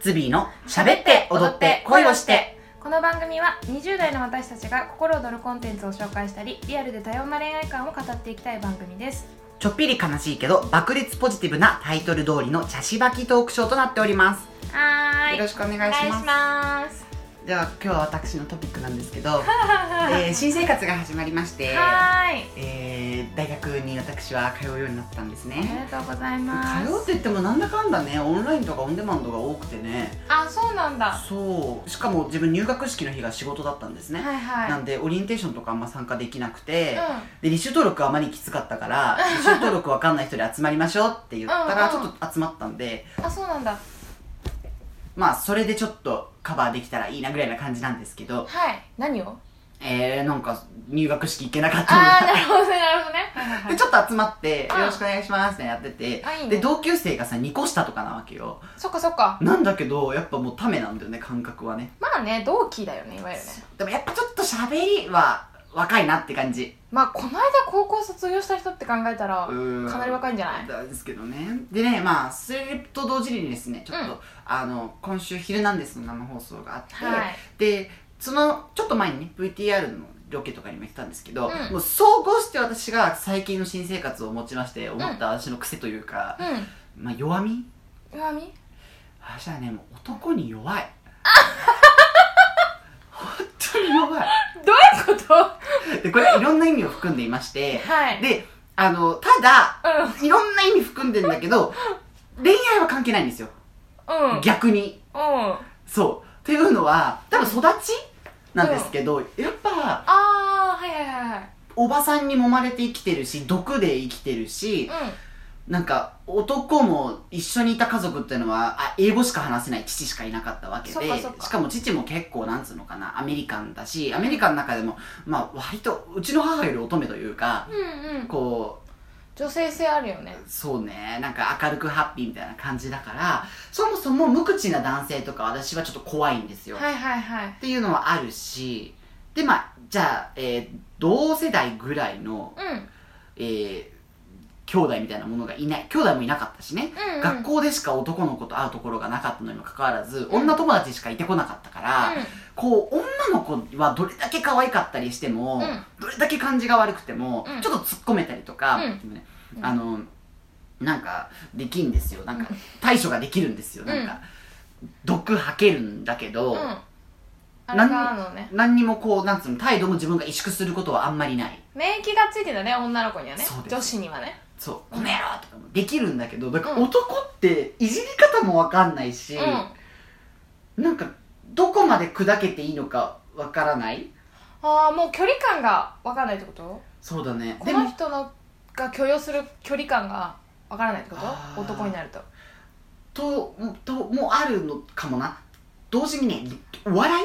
ズビーの喋って踊って恋をして。この番組は20代の私たちが心躍るコンテンツを紹介したりリアルで多様な恋愛観を語っていきたい番組です。ちょっぴり悲しいけど爆裂ポジティブなタイトル通りの茶しばきトークショーとなっております。はーい。よろしくお願いしますでは今日は私のトピックなんですけど、えー新生活が始まりまして、はーい。えー大学に私は通うようになったんですありねがとうございます。通うって言ってもなんだかんだねオンラインとかオンデマンドが多くてね。あそうなんだ。はそう。しかも自分入学式の日が仕事だったんですね、いはい。なんでオリエンテーションとかあんま参加できなくて、うで履修登録はあまりきつかったから履修登録わかんない人で集まりましょうって言ったらちうんうん。ょっと集まったんで。んあそうなんだ。まあそれでちょっとカバーできたらいいなぐらいな感じなんですけど。はい。何を？えー、なんか入学式行けなかったの。ああながるほどねなるほどね。はいはいはい。でちょっと集まって「うんよろしくお願いします」ってやってて。あいいね。で同級生がさ2個下とかなわけよ。そっかそっかなんだけどやっぱもうためなんだよね感覚はね。まあね同期だよねいわゆるね。でもやっぱちょっと喋りは若いなって感じ。まあこの間高校卒業した人って考えたらかなり若いんじゃない？ですけどね。でねまあそれと同時にですねちょっと、うん。あの今週「ヒルナンデス」の生放送があって、はい。でそのちょっと前にね VTR のロケとかにも言ってたんですけど、うん。もう総合して私が最近の新生活を持ちまして思った私の癖というか、うまあ弱み？ん弱み？私はねもう男に弱い。本当に弱い。どういうこと？は でこれいろんな意味を含んでいましてい。であのただういろんな意味含んでんだけど 恋愛は関係ないんですよ。んうん。逆に。うん。そう。っていうのは多分育ちなんですけど、やっぱああはいはいはいはい。おばさんに揉まれて生きてるし毒で生きてるしなんか男も一緒にいた家族っていうのはあ英語しか話せない父しかいなかったわけでしかも父も結構なんつうのかなアメリカンだしアメリカの中でもまあ割とうちの母より乙女というかうんうんうん。こう女性性あるよね。そうねなんか明るくハッピーみたいな感じだからそもそも無口な男性とか私はちょっと怖いんですよ、はいはいはい。っていうのはあるしでまあじゃあ、えー同世代ぐらいの、うん。えー兄弟みたいなものがいない。兄弟もいなかったしね、うんうん。学校でしか男の子と会うところがなかったのにもかかわらず、うん女友達しかいてこなかったから、こう女の子はどれだけ可愛かったりしても、うん。どれだけ感じが悪くても、うん。ちょっと突っ込めたりとか、うん。ねうんあのなんかできんですよ。なんか対処ができるんですよ。なんか、毒吐けるんだけど、うん。あれがあのね。何にもこうなんつうの態度も自分が萎縮することはあんまりない。免疫がついてたね女の子にはね。女子にはねそう「この野郎!」とかもできるんだけどだからうん男っていじり方もわかんないし、うん。なんかどこまで砕けていいのかわからない。ああもう距離感が分かんないってこと？そうだね。この人のが許容する距離感が分からないってこと？男になると。とともあるのかもな。同時にねお笑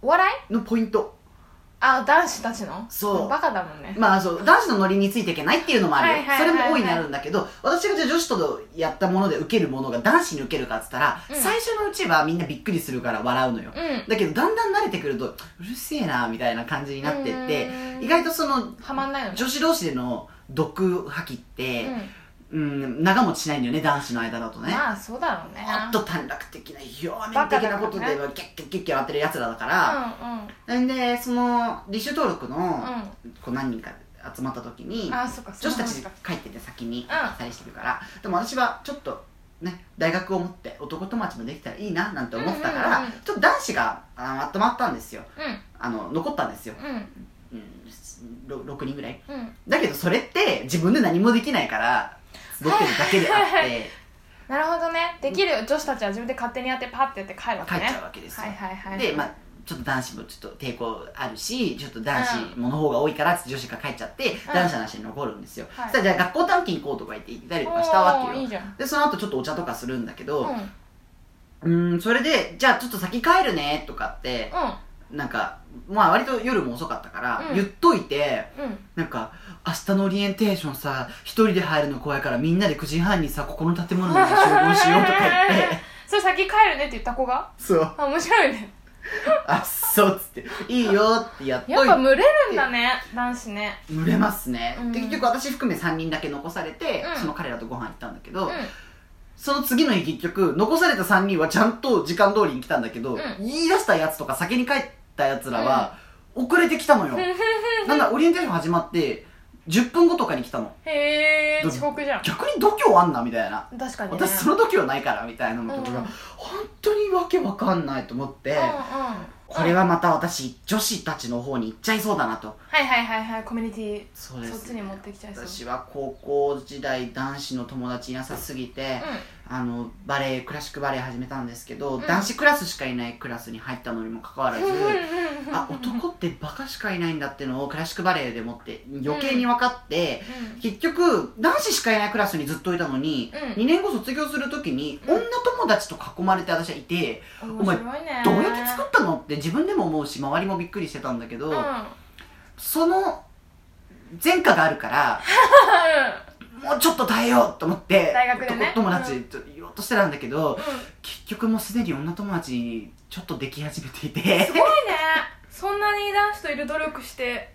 お笑いい？のポイントあ男子たちの？そう。バカだもんね。まあそう。男子のノリについていけないっていうのもあるよ、はいはいはいはい。それも大いにあるんだけど私がじゃあ女子とやったもので受けるものが男子に受けるかっつったら、うん。最初のうちはみんなびっくりするから笑うのよ、うん。だけどだんだん慣れてくるとうるせえなみたいな感じになってってうん。意外とそのはまんないのね。女子同士での毒吐きって、ううん、長持ちしないんだよね男子の間だとね、んまあそうだろうね。もっと短絡的な表面的なことではキャッキャッキャッキャやってるやつらだから、うんん。でその履修登録の、うん。こう何人か集まった時に女子たち帰ってて先にん。2人してるから、でも私はちょっとね大学を持って男友達もできたらいいななんて思ってたから、うんうんうん。ちょっと男子があまとまったんですよ。うん。あの残ったんですよ、うん。うん、ろ6人ぐらい。うん。だけどそれって自分で何もできないから集ってるだけであって。なるほどね。できる女子たちは自分で勝手にやってパッてやって帰るわけね。帰っちゃうわけですよ、はいはいはいでまあちょっと男子もちょっと抵抗あるしちょっと男子もの方が多いからって女子が帰っちゃって、男子の話に残るんですよ、はい。そしたらじゃあ学校短期行こうとか言って行ったりとかしたわけよ。いいでその後ちょっとお茶とかするんだけどうん。うーんそれでじゃあちょっと先帰るねとかってなんかまあ割と夜も遅かったから、うん。言っといてうん。うんなんか明日のオリエンテーションさ一人で入るの怖いからみんなで9時半にさここの建物に集合しようとか言って。それ先帰るねって言った子が？そう。あ面白いね。あそうっつって。いいよってやっといやってぱ群れるんだね男子ね。群れますね、うん。で結局私含め3人だけ残されて、うん。その彼らとご飯行ったんだけど、うん。その次の日結局残された3人はちゃんと時間通りに来たんだけど、うん。言い出したやつとか先に帰ったやつらは遅れてきたのよ、なんだオリエンテーション始まって10分後とかに来たの。へえど遅刻じゃん。逆に度胸あんなみたいな。確かにね。私その度胸ないからみたいなのとかが、うん。本当にわけわかんないと思って、うんうん。これはまた私女子たちの方に行っちゃいそうだなと。はいはいはいはいコミュニティそうです。そっちに持ってきちゃいそう。私は高校時代男子の友達いなさすぎて、あのバレエクラシックバレエ始めたんですけど、うん。男子クラスしかいないクラスに入ったのにもかかわらず、うんあ男ってバカしかいないんだってのをクラシックバレエでもって余計に分かって、結局男子しかいないクラスにずっといたのに、うん。2年後卒業する時にうん。女友達と囲まれて私はいて、面白いね。どうやって作ったのって自分でも思うし周りもびっくりしてたんだけど、うん。その前科があるから もうちょっと耐えようと思って大学でね。男友達と言おうとしてたんだけど、うん。結局もうすでに女友達ちょっとでき始めていて。すごいね。そんなに男子といる努力して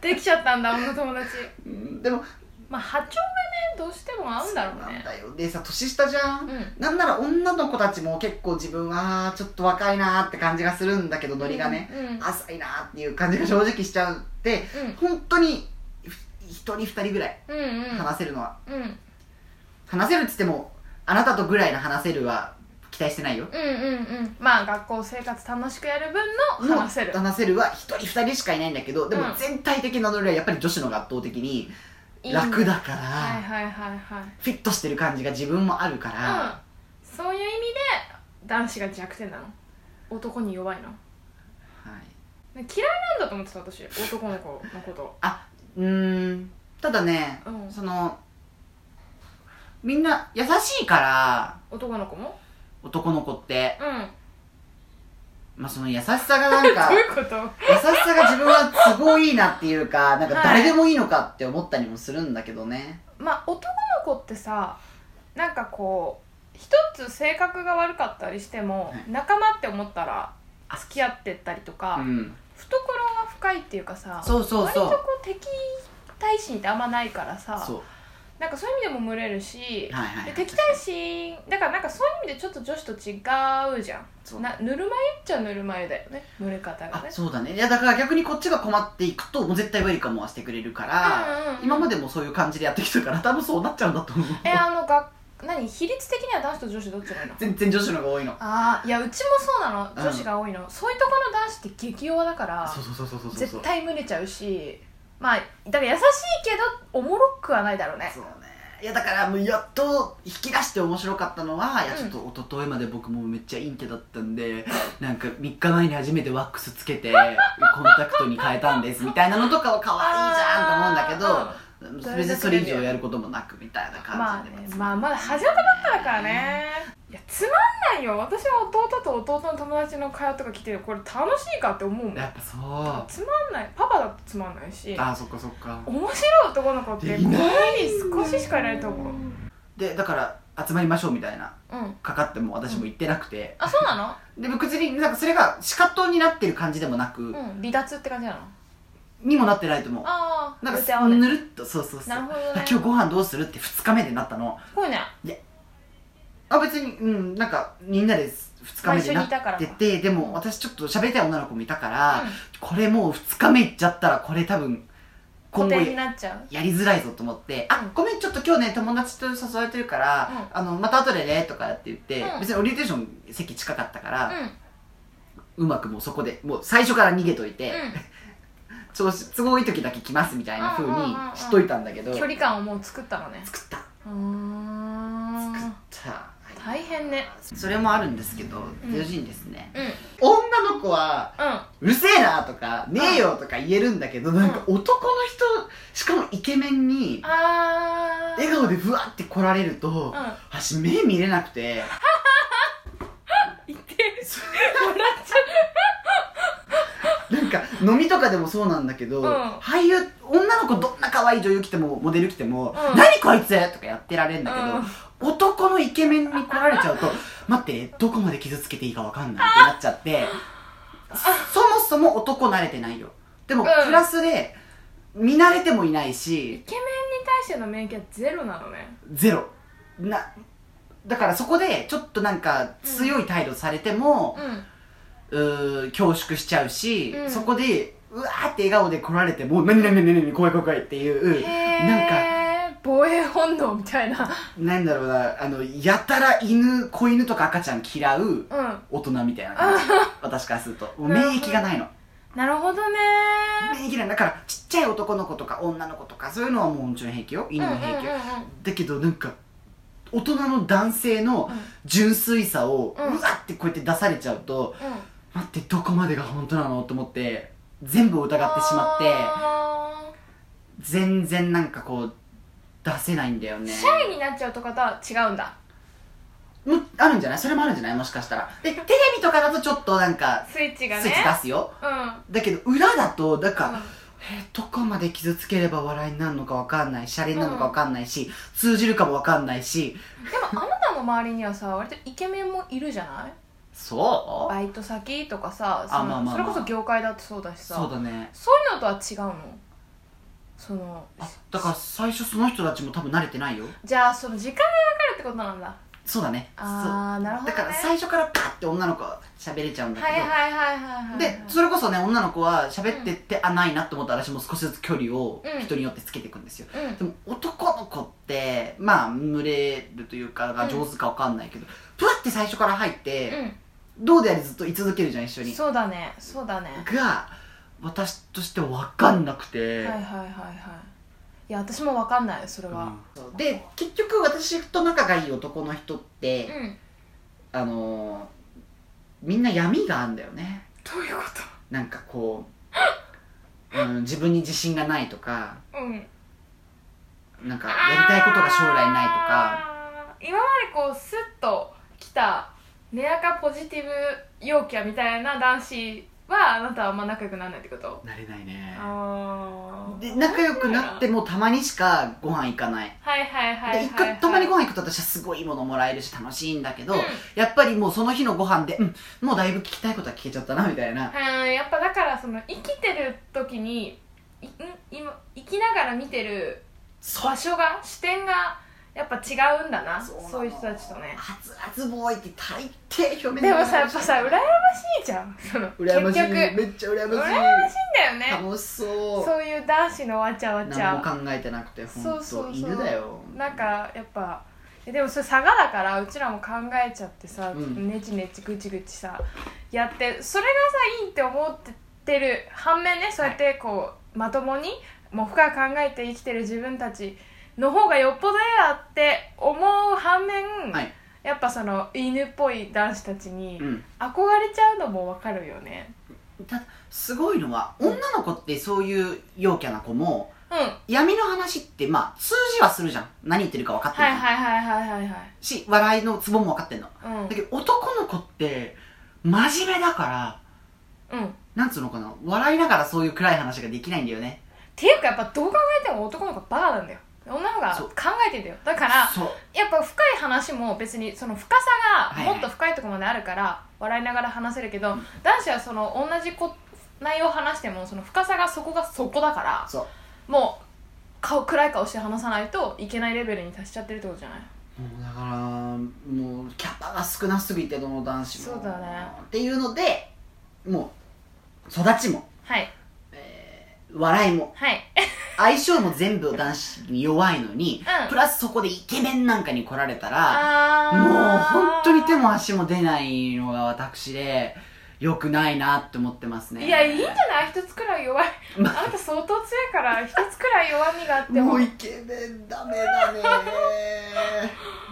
できちゃったんだ女友達。うんでもまあ波長がねどうしても合うんだろうね。そうなんだよ。でさ年下じゃん、うん。なんなら女の子たちも結構自分はちょっと若いなーって感じがするんだけどノリがね、うんうん浅いなーっていう感じが正直しちゃうって本当に一人二人ぐらいうんうん。うん話せるのは、うん。うん話せるっつってもあなたとぐらいの話せるは期待してないよ。うんうんまあ学校生活楽しくやる分の話せる。の話せるは一人二人しかいないんだけどでもうん。全体的なノリはやっぱり女子のが圧倒的にいいんだ楽だから、はいはいはいはい。フィットしてる感じが自分もあるから、うん。そういう意味で男子が弱点なの？男に弱いの？はい、ね嫌いなんだと思ってた私。男の子のこと。あうーん。ただね、うん。そのみんな優しいから。男の子も？男の子って、うんまあ、その優しさがなんか 優しさが自分は都合いいなっていうかなんか誰でもいいのかって思ったりもするんだけどね、まあ男の子ってさなんかこう一つ性格が悪かったりしても、はい。仲間って思ったら付き合ってったりとか、うん。懐が深いっていうかさそうそうそう。割とこう敵対心ってあんまないからさそうなんかそういう意味でも群れるし、はいはいはい。で敵対心だからなんかそういう意味でちょっと女子と違うじゃん。そう。なぬるま湯っちゃぬるま湯だよね群れ方が。あねそうだね。いやだから逆にこっちが困っていくともう絶対ウェルカムはしてくれるから、うんうんうん今までもそういう感じでやってきたから多分そうなっちゃうんだと思う。えあのが何比率的には男子と女子どっちがいいの？全然女子の方が多いの。ああいやうちもそうなの。うん。女子が多いの、そういうところの男子って激弱だからそうそうそうそうそうそう。絶対群れちゃうしまあだから優しいけどおもろくはないだろうね。そうね。いやだからもうやっと引き出して面白かったのは、いやうん。ちょっと一昨日まで僕もめっちゃインテだったんで なんか3日前に初めてワックスつけてコンタクトに変えたんですみたいなのとかは可愛いじゃんと思うんだけど別にそれ以上やることもなくみたいなまあ感じで、ねまあまだ始まったばっかだからね。いやつまんないよ。私は弟と弟の友達の会話とか来てこれ楽しいかって思うもん。やっぱそう。つまんない。パパだとつまんないし。あそっかそっか。面白い男の子ってこいないこに少ししかいないと思う。でだから集まりましょうみたいな。うん。かかっても私も行ってなくて、あそうなの？で別になんかそれが仕方になってる感じでもなく、うん離脱って感じなの？にもなってないと思う。ああなんかぬるっとそうそうそう。なるほどね。あ今日ご飯どうするって2日目でなったの。すごいねあ別にうんなんかみんなで2日目でなっててでも私ちょっと喋りたい女の子もいたから、うん。これもう2日目行っちゃったらこれ多分今後固定になっちゃう。やりづらいぞと思って「あごめんちょっと今日ね友達と誘われてるから、あのまた後でね」とかって言って、うん。別にオリエンテーション席近かったから、うん。うまくもうそこでもう最初から逃げといて、う 調子都合いい時だけ来ますみたいな風にうんうんうん。うんしといたんだけど、ん距離感をもう作ったのね。作った。うーん。作った。大変ね。それもあるんですけどん。同時にですね、うん。女の子はうんうるせえなとかねえよとか言えるんだけど、なんか男の人しかもイケメンに笑顔でふわって来られると、うん。私目見れなくて。いて笑っちゃなんか飲みとかでもそうなんだけど、うん。俳優女の子どんな可愛い女優来てもモデル来ても「うん。何こいつ!」とかやってられるんだけど、うん。男のイケメンに来られちゃうと 待ってどこまで傷つけていいかわかんないってなっちゃってそもそも男慣れてないよ。でも、うん。プラスで見慣れてもいないうイしケメンに対しての免疫はゼロなのね。ゼロ。なだからそこでちょっとなんか強い態度されても、うんうー恐縮しちゃうし、うん。そこでうわーって笑顔で来られても何何何何怖い怖い怖いっていうなんか防衛本能みたいな。なんだろうなあのやたら犬子犬とか赤ちゃん嫌ううん。大人みたいな感じ。私からすると。もう免疫がないの。なるほどね。免疫ない。だからちっちゃい男の子とか女の子とかそういうのはもうもちろん平気よ。犬も平気よ、うんうんうんだけどなんか大人の男性の純粋さをうん。うわってこうやって出されちゃうと、うんうん待ってどこまでが本当なのと思って全部疑ってしまってあ全然なんかこう出せないんだよね。ーシャイになっちゃうとかとは違うんだ。もあるんじゃない？それもあるんじゃない？もしかしたら。でテレビとかだとちょっとなんかスイッチがね。スイッチ出すよ。うん。だけど裏だとだから、うん。えーどこまで傷つければ笑いになるのかわかんない。シャレになるのかわかんないし、通じるかもわかんないし。でもあなたの周りにはさ割とイケメンもいるじゃない？そう？バイト先とかさそまあまあまあ。それこそ業界だってそうだしさ。そうだね。そういうのとは違うの？そのあだから最初その人たちも多分慣れてないよ。じゃあその時間がかかるってことなんだ。そうだね。ああなるほど、ね、だから最初からパッて女の子は喋れちゃうんだけど、はいはいはいはいはいでそれこそね女の子は喋ってって、あないなって思ったら私も少しずつ距離をうん。人によってつけていくんですよ、うん。でも男の子ってまあ群れるというかが上手かわかんないけど、プワって最初から入って、どうであれずっと居続けるじゃん一緒に。うんそうだね。そうだね。が私としては分かんなくて、はいはいはいはい。いや私もわかんないそれは。うん。で結局私と仲がいい男の人って、うん。あのーみんな闇があるんだよね。どういうこなんかこう、うん、自分に自信がないとか。とうん。なんかやりたいことが将来ないとか。今までこうスッと来た根やかポジティブ陽キャみたいな男子はあなたはあんま仲良くならないってこと？なれないね。で仲良くなってもたまにしかご飯行かない。はいはいはいはい、で行くたまにご飯行くと私はすごいいいものもらえるし楽しいんだけど、うん。やっぱりもうその日のご飯で、うん、もうだいぶ聞きたいことは聞けちゃったなみたいな。うんやっぱだからその生きてる時にいん今生きながら見てる場所が視点がやっぱ違うんだなそういう人たちとね。熱々ボーイって大抵表面でもさやっぱさ羨ましいじゃん。その羨ましい。結局めっちゃ羨ましい。羨ましいんだよね。楽しそう。そういう男子のわちゃわち何もゃ考えてなくて本当犬だよ。なんかやっぱえでもそれ差がだからうちらも考えちゃってさ、うん。ネチネチぐちぐちさやってそれがさいいって思ってる反面ねそうやってこう、まともにもう深く考えて生きてる自分たちの方がよっぽど嫌だって思う反面、はい。やっぱその犬っぽい男子たちにうん。憧れちゃうのもわかるよね。ただすごいのは女の子ってそういう陽キャな子もうん。はい闇の話ってまあ通じはするじゃん。何言ってるか分かってるじゃん、はいはいはいはいはい。し笑いのツボも分かってんの。うん。だけど男の子って真面目だからうん。なんつうのかな。笑いながらそういう暗い話ができないんだよね。っていうかやっぱどう考えても男の子バカなんだよ女の子が考えてんだよ。だからやっぱ深い話も別にその深さはいはい。がもっと深いところまであるから笑いながら話せるけど、男子はその同じこ内容を話してもその深さがそこがそこだからもう顔暗い顔して話さないといけないレベルに達しちゃってるってことじゃない？もうだからもうキャパが少なすぎてどの男子も。そうだね。っていうのでもう育ちも、はい。えー笑いも。はい相性も全部男子に弱いのに、うん。プラスそこでイケメンなんかに来られたらあー。もう本当に手も足も出ないのが私で良くないなって思ってますね。いやいいんじゃない？一つくらい弱い。あ。なた相当強いから一つくらい弱みがあっても。もうイケメンダメだね。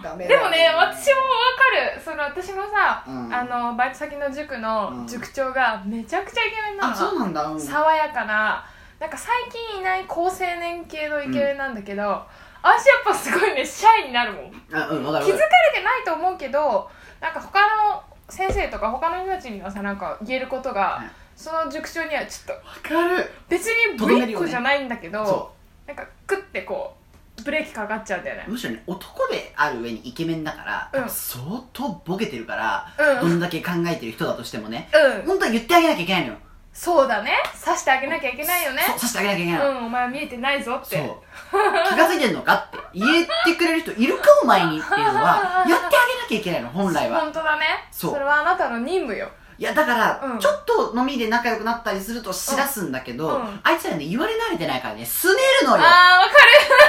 ダメだでもね。私も分かる。その私のさ、うん。あのバイト先の塾の塾長がめちゃくちゃイケメンなの、あそうなんだ、うん、爽やかななんか最近いない高青年系のイケメンなんだけど、私やっぱすごいねシャイになるもん。あうんわかる気づかれてないと思うけどなんか他の先生とか他の人たちにはさなんか言えることが、はい。その塾長にはちょっとわかる。別にぶりっ子じゃないんだけど、そなんかクッてこうブレーキかかっちゃうんだよね。うむしろね男である上にイケメンだから、うん。相当ボケてるから、うん。どんだけ考えてる人だとしてもねうん。本当は言ってあげなきゃいけないのよそうだね。刺してあげなきゃいけないよね。そうさせてあげなきゃいけない、うんお前は見えてないぞって。そう。気がついてんのかって。言ってくれる人いるかお前にっていうのは やってあげなきゃいけないの本来は。本当だね。そう。それはあなたの任務よ。いやだから、うん。ちょっと飲みで仲良くなったりするとしらすんだけど、うん。あいつらね言われ慣れてないからねすねるのよ。あー わかる。わか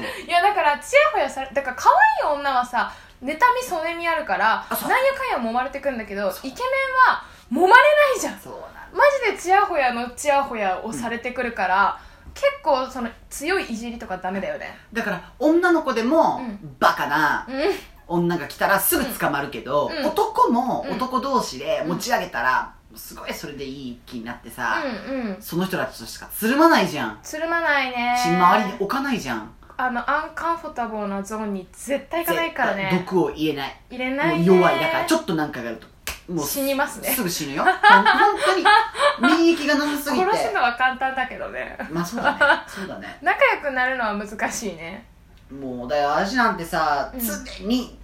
るわかる。いやだからちやほやされだから可愛い女はさ妬みそねみあるからあそう。なんやかんや揉まれてくんだけどイケメンは揉まれないじゃん。そうなんマジでちやほやのちやほやをされてくるから、結構その強いいじりとかダメだよね。だから女の子でも、うん。バカなうん。女が来たらすぐ捕まるけど、うん。男もうん。男同士で持ち上げたら、すごいそれでいい気になってさ、うんうん。その人たちとしかつるまないじゃん。つるまないね。し周りに置かないじゃん。あのアンカンフォタボーなゾーンに絶対行かないからね。毒を入れない。入れないね。弱い。だからちょっとなんかがあるともう死にますね。すぐ死ぬよ。本当に免疫がなさすぎて。殺すのは簡単だけどね。まあそうだね。そうだね。仲良くなるのは難しいね。もうだよ私なんてさ、うん。常に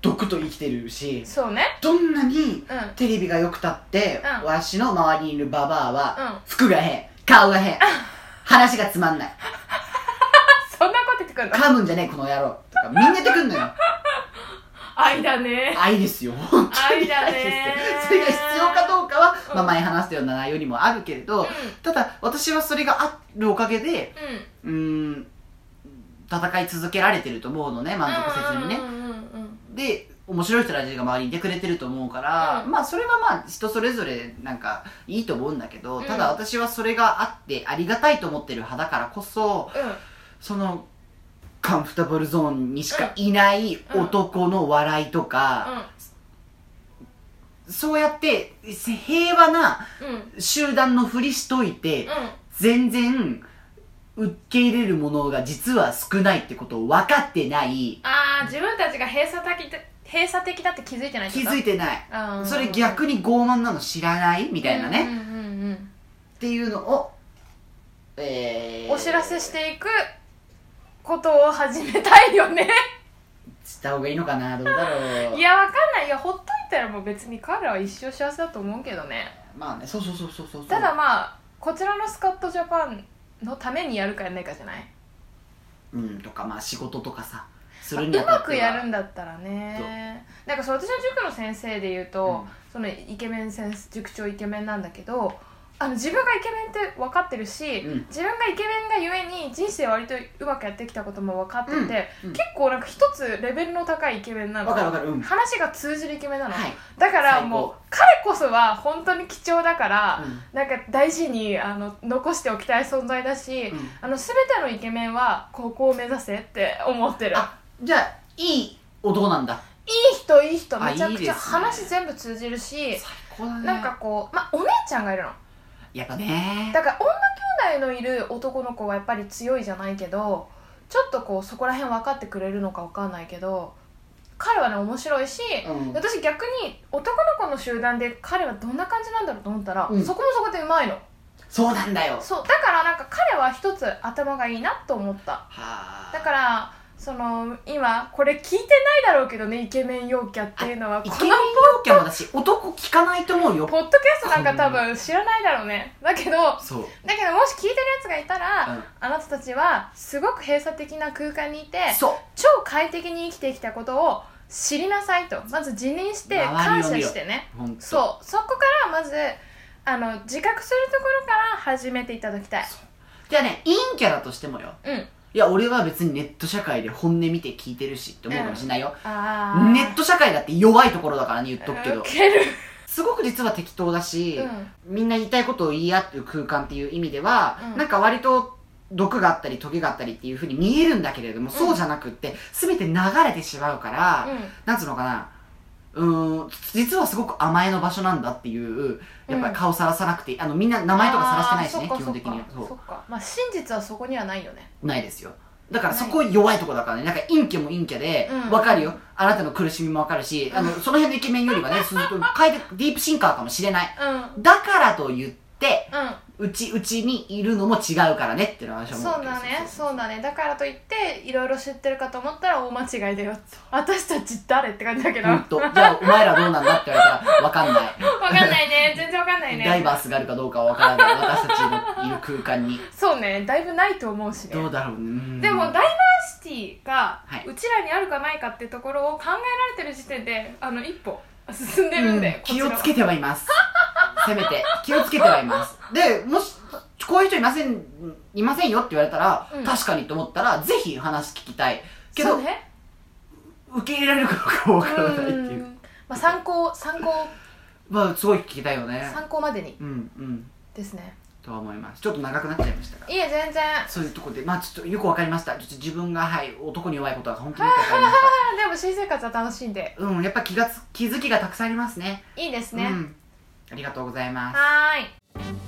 毒と生きてるしそうね。どんなにうん。テレビが良くたって、うん。わしの周りにいるババアは、うん。服が変顔が変話がつまんない。そんなこと言ってくんの？噛むんじゃねえこの野郎。とかみんな言ってくんのよ愛だね。愛ですよ本当に。愛だねそれが必要かどうかは、うん。まあ、前話したような内容にもあるけれど、うただ私はそれがあるおかげでん。うんん戦い続けられてると思うのね満足せずにね。で面白い人たちが周りにいてくれてると思うから、うん。まあそれはまあ人それぞれなんかいいと思うんだけど、うん。ただ私はそれがあってありがたいと思ってる派だからこそうん。そのカンフタブルゾーンにしかいない男の笑いとか、そうやって平和な集団のふりしといて、うん。全然受け入れるものが実は少ないってことを分かってない。ああ自分たちが閉鎖的で閉鎖的だって気づいてない気づいててない。それ逆に傲慢なの知らない？みたいなね、うんうんうんうん。っていうのをえー、お知らせしていくことを始めたいよね。した方がいいのかな？どうだろう。いやわかんないいやほっといたらもう別に彼は一生幸せだと思うけどね。まあねそうそうそうそうそうただまあこちらのスカットジャパンのためにやるかやらないかじゃない？うんとかまあ仕事とかさすまあるにうまくやるんだったらね。なんかそう私の塾の先生で言うと、うん。そのイケメン先生塾長イケメンなんだけどあの自分がイケメンって分かってるし、うん。自分がイケメンがゆえに人生割とうまくやってきたことも分かってて、うん。うん。結構なんか一つレベルの高いイケメンなのわかるわかる。うん。話が通じるイケメンなの、はい。だからもう彼こそは本当に貴重だから、うん。なんか大事にあの残しておきたい存在だし、うん。あの全てのイケメンはここを目指せって思ってる。あじゃあいい男なんだ。いい人いい人。あめちゃくちゃいいですね。話全部通じるし最高だね。なんかこうまあお姉ちゃんがいるのやっぱね。だから女兄弟のいる男の子はやっぱり強いじゃないけどちょっとこうそこら辺分かってくれるのか分かんないけど彼はね面白いし、うん。私逆に男の子の集団で彼はどんな感じなんだろうと思ったら、うん。そこもそこでうまいの。そうなんだよ。はそうだからなんか彼は一つ頭がいいなと思った。あ。だからその今これ聞いてないだろうけどねイケメン陽キャっていうのは。このイケメン陽キャもだし男聞かないと思うよ。ポッドキャストなんか多分知らないだろうね。だけどそう。だけどもし聞いてるやつがいたら、うん。あなたたちはすごく閉鎖的な空間にいてそう。超快適に生きてきたことを知りなさいと。まず自認して感謝してね。そう。そこからまずあの自覚するところから始めていただきたい。じゃあね陰キャラとしてもよ。うんいや俺は別にネット社会で本音見て聞いてるしって思うかもしれないよ、ネット社会だって弱いところだからね言っとくけど。ウケるすごく実は適当だし、うん。みんな言いたいことを言い合ってる空間っていう意味では、うん。なんか割と毒があったりトゲがあったりっていうふうに見えるんだけれども、そうじゃなくって全て流れてしまうから、うん。なんつうのかなうーん実はすごく甘えの場所なんだっていうやっぱり顔さらさなくていいあのみんな名前とかさらしてないしね基本的には。そそっかそっか。まあ真実はそこにはないよね。うないですよ。だからそこ弱いとこだからね。なんか陰キャも陰キャでうん。わかるよ。あなたの苦しみもわかるしあのその辺のイケメンよりはねすると変えてディープシンカーかもしれない。うん。だからと言ってうん。うちうちにいるのも違うからねっていうのは私は思うそうだね。そうだね。だからといっていろいろ知ってるかと思ったら大間違いだよ私たち誰って感じだけど。じゃあお前らどうなんだって言われたらわかんない。わかんないね。全然わかんないね。ダイバースがあるかどうかは分からない。私たちのいる空間に。そうね。だいぶないと思うしね。どうだろうね。うんでもダイバーシティがはい。うちらにあるかないかっていうところを考えられてる時点であの一歩進んでるんで、うん。気をつけてはいますせめて気をつけてはいます。でもしこういう人いませんいませんよって言われたら、うん。確かにと思ったらぜひ話聞きたい。けど、ね。受け入れられるかどうかわからないっていう。うん。まあ、参考参考。まあすごい聞きたいよね。参考までに。うんうん。ですね。とは思います。ちょっと長くなっちゃいましたがいえ全然。そういうところでまあちょっとよくわかりました。ちょっと自分がはい男に弱いことは本当によくわかりましあ でも新生活は楽しんで。たうんやっぱ気がつ気づきがたくさんありますね。いいですね、うんありがとうございます。はい。